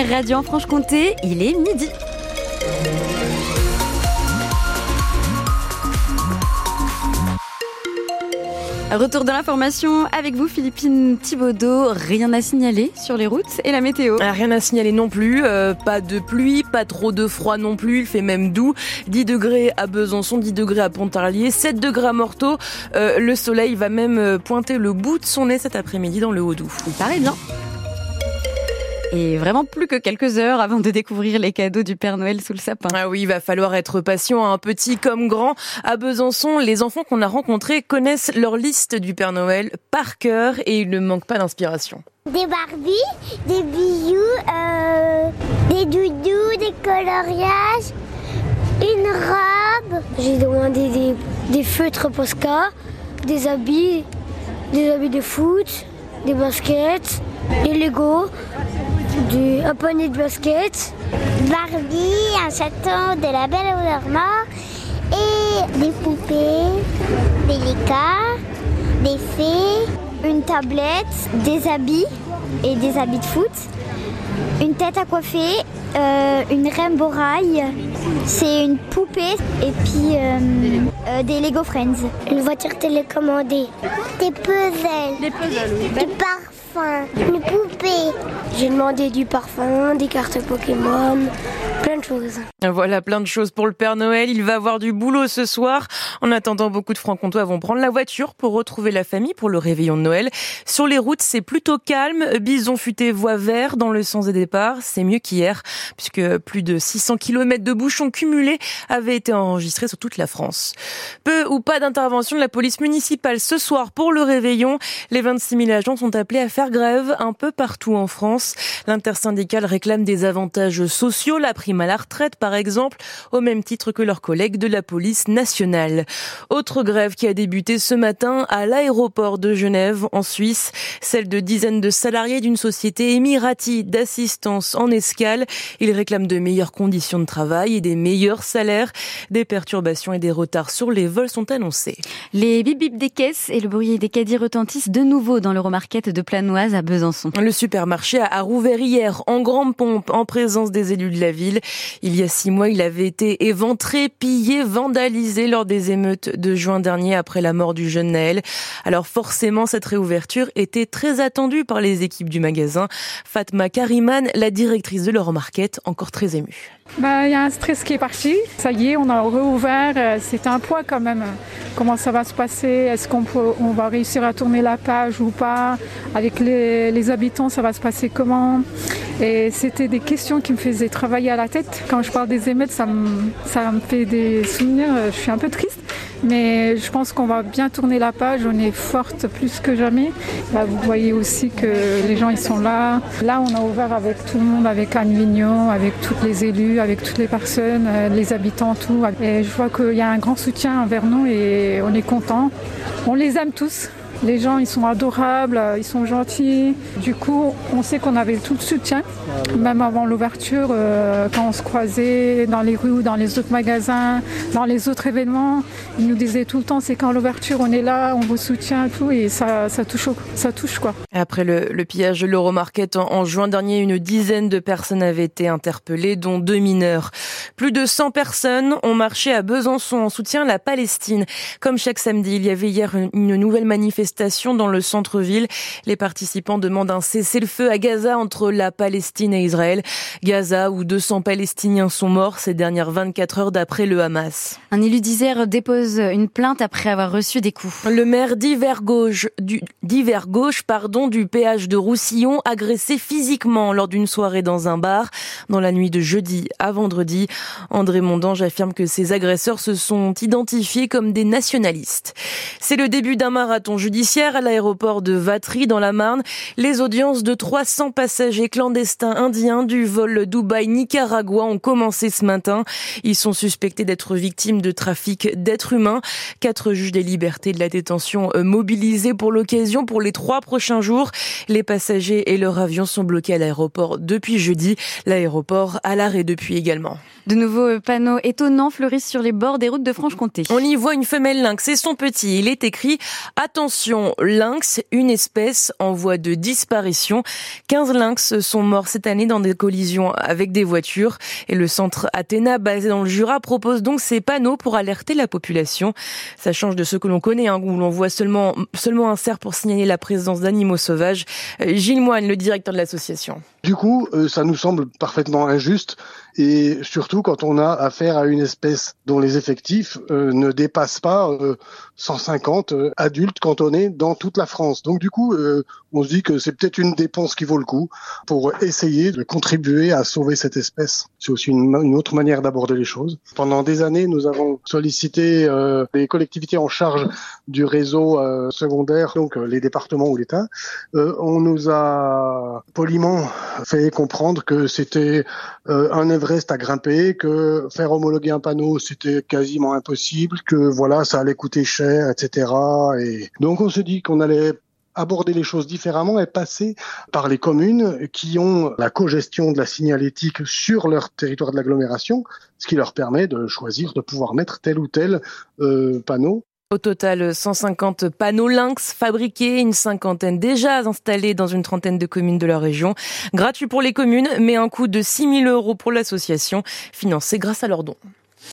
première radio en Franche-Comté, il est midi. Retour de l'information avec vous, Philippine Thibaudot. Rien à signaler sur les routes et la météo. Ah, rien à signaler non plus. Euh, pas de pluie, pas trop de froid non plus. Il fait même doux. 10 degrés à Besançon, 10 degrés à Pontarlier, 7 degrés à Morteau. Euh, le soleil va même euh, pointer le bout de son nez cet après-midi dans le Haut-Doubs. Il paraît bien. Et vraiment plus que quelques heures avant de découvrir les cadeaux du Père Noël sous le sapin. Ah oui, il va falloir être patient, un hein. petit comme grand. À Besançon, les enfants qu'on a rencontrés connaissent leur liste du Père Noël par cœur et ils ne manquent pas d'inspiration. Des Barbies, des bijoux, euh, des doudous, des coloriages, une robe. J'ai demandé des, des feutres Posca, des habits, des habits de foot, des baskets, des Lego, du, un poney de basket. Barbie, un château de la Belle au Mort et des poupées, des licas, des fées, une tablette, des habits et des habits de foot, une tête à coiffer, euh, une rainbow rail, c'est une poupée et puis euh, euh, des Lego Friends. Une voiture télécommandée. Des puzzles. Des puzzles, oui. Des Une poupée. J'ai demandé du parfum, des cartes Pokémon, Voilà, plein de choses pour le Père Noël. Il va avoir du boulot ce soir. En attendant, beaucoup de francs-comtois vont prendre la voiture pour retrouver la famille pour le réveillon de Noël. Sur les routes, c'est plutôt calme. Bison futé voie vert dans le sens des départs. C'est mieux qu'hier, puisque plus de 600 km de bouchons cumulés avaient été enregistrés sur toute la France. Peu ou pas d'intervention de la police municipale ce soir pour le réveillon. Les 26 000 agents sont appelés à faire grève un peu partout en France. L'intersyndicale réclame des avantages sociaux, la prime à la retraite par exemple, au même titre que leurs collègues de la police nationale. Autre grève qui a débuté ce matin à l'aéroport de Genève en Suisse, celle de dizaines de salariés d'une société émirati d'assistance en escale. Ils réclament de meilleures conditions de travail et des meilleurs salaires. Des perturbations et des retards sur les vols sont annoncés. Les bip bip des caisses et le bruit des caddies retentissent de nouveau dans l'Euromarket de Planoise à Besançon. Le supermarché a a rouvert hier en grande pompe en présence des élus de la ville. Il y a six mois, il avait été éventré, pillé, vandalisé lors des émeutes de juin dernier après la mort du jeune Naël. Alors forcément, cette réouverture était très attendue par les équipes du magasin. Fatma Kariman, la directrice de l'Euromarket, encore très émue. Bah, il y a un stress qui est parti. Ça y est, on a réouvert. Euh, c'est un poids quand même. Comment ça va se passer? Est-ce qu'on on va réussir à tourner la page ou pas? Avec les habitants, ça va se passer comment? Et c'était des questions qui me faisaient travailler à la tête. Quand je parle des émeutes, ça me, fait des souvenirs. Je suis un peu triste. Mais je pense qu'on va bien tourner la page. On est forte plus que jamais. Vous voyez aussi que les gens ils sont là. Là, on a ouvert avec tout le monde, avec Anne Vignon, avec toutes les élus, avec toutes les personnes, euh, les habitants, tout. Et je vois qu'il y a un grand soutien envers nous et on est content. On les aime tous. Les gens, ils sont adorables, ils sont gentils. Du coup, on sait qu'on avait tout le soutien. Même avant l'ouverture, euh, quand on se croisait dans les rues, dans les autres magasins, dans les autres événements, ils nous disaient tout le temps, c'est quand l'ouverture, on est là, on vous soutient, tout, et ça, ça touche, ça touche quoi. Après le, pillage de l'Euromarket en, en juin dernier, une dizaine de personnes avaient été interpellées, dont deux mineurs. Plus de 100 personnes ont marché à Besançon en soutien à la Palestine. Comme chaque samedi, il y avait hier une nouvelle manifestation dans le centre-ville. Les participants demandent un cessez-le-feu à Gaza entre la Palestine et Israël. Gaza, où 200 Palestiniens sont morts ces dernières 24 heures d'après le Hamas. Un élu d'Isère dépose une plainte après avoir reçu des coups. Le maire d'Hiver gauche, du, d'Hiver gauche, pardon, du péage de Roussillon, agressé physiquement lors d'une soirée dans un bar dans la nuit de jeudi à vendredi. André Mondange affirme que ces agresseurs se sont identifiés comme des nationalistes. C'est le début d'un marathon judiciaire judiciaire à l'aéroport de Vatry dans la Marne. Les audiences de 300 passagers clandestins indiens du vol Dubaï-Nicaragua ont commencé ce matin. Ils sont suspectés d'être victimes de trafic d'êtres humains. Quatre juges des libertés de la détention euh, mobilisés pour l'occasion pour les trois prochains jours. Les passagers et leur avion sont bloqués à l'aéroport depuis jeudi. L'aéroport à l'arrêt depuis également. De nouveaux panneaux étonnants fleurissent sur les bords des routes de Franche-Comté. On y voit une femelle lynx et son petit. Il est écrit Attention Lynx, une espèce en voie de disparition. 15 lynx sont morts cette année dans des collisions avec des voitures et le centre Athéna basé dans le Jura propose donc ces panneaux pour alerter la population. Ça change de ce que l'on connaît, hein, où l'on voit seulement, seulement un cerf pour signaler la présence d'animaux sauvages. Euh, Gilles Moine, le directeur de l'association. Du coup, euh, ça nous semble parfaitement injuste et surtout quand on a affaire à une espèce dont les effectifs euh, ne dépassent pas 150 adultes cantonnés dans toute la France. Donc du coup, on se dit que c'est peut-être une dépense qui vaut le coup pour essayer de contribuer à sauver cette espèce. C'est aussi une autre manière d'aborder les choses. Pendant des années, nous avons sollicité les collectivités en charge du réseau secondaire, donc les départements ou l'État. on nous a poliment fait comprendre que c'était euh, un Everest à grimper, que faire homologuer un panneau c'était quasiment impossible, que voilà ça allait coûter cher, etc. Et donc on se dit qu'on allait aborder les choses différemment et passer par les communes qui ont la co-gestion de la signalétique sur leur territoire de l'agglomération, ce qui leur permet de choisir de pouvoir mettre tel ou tel euh, panneau au total, 150 panneaux lynx fabriqués, une cinquantaine déjà installés dans une trentaine de communes de la région. Gratuit pour les communes, mais un coût de 6 000 euros pour l'association, financée grâce à leurs dons.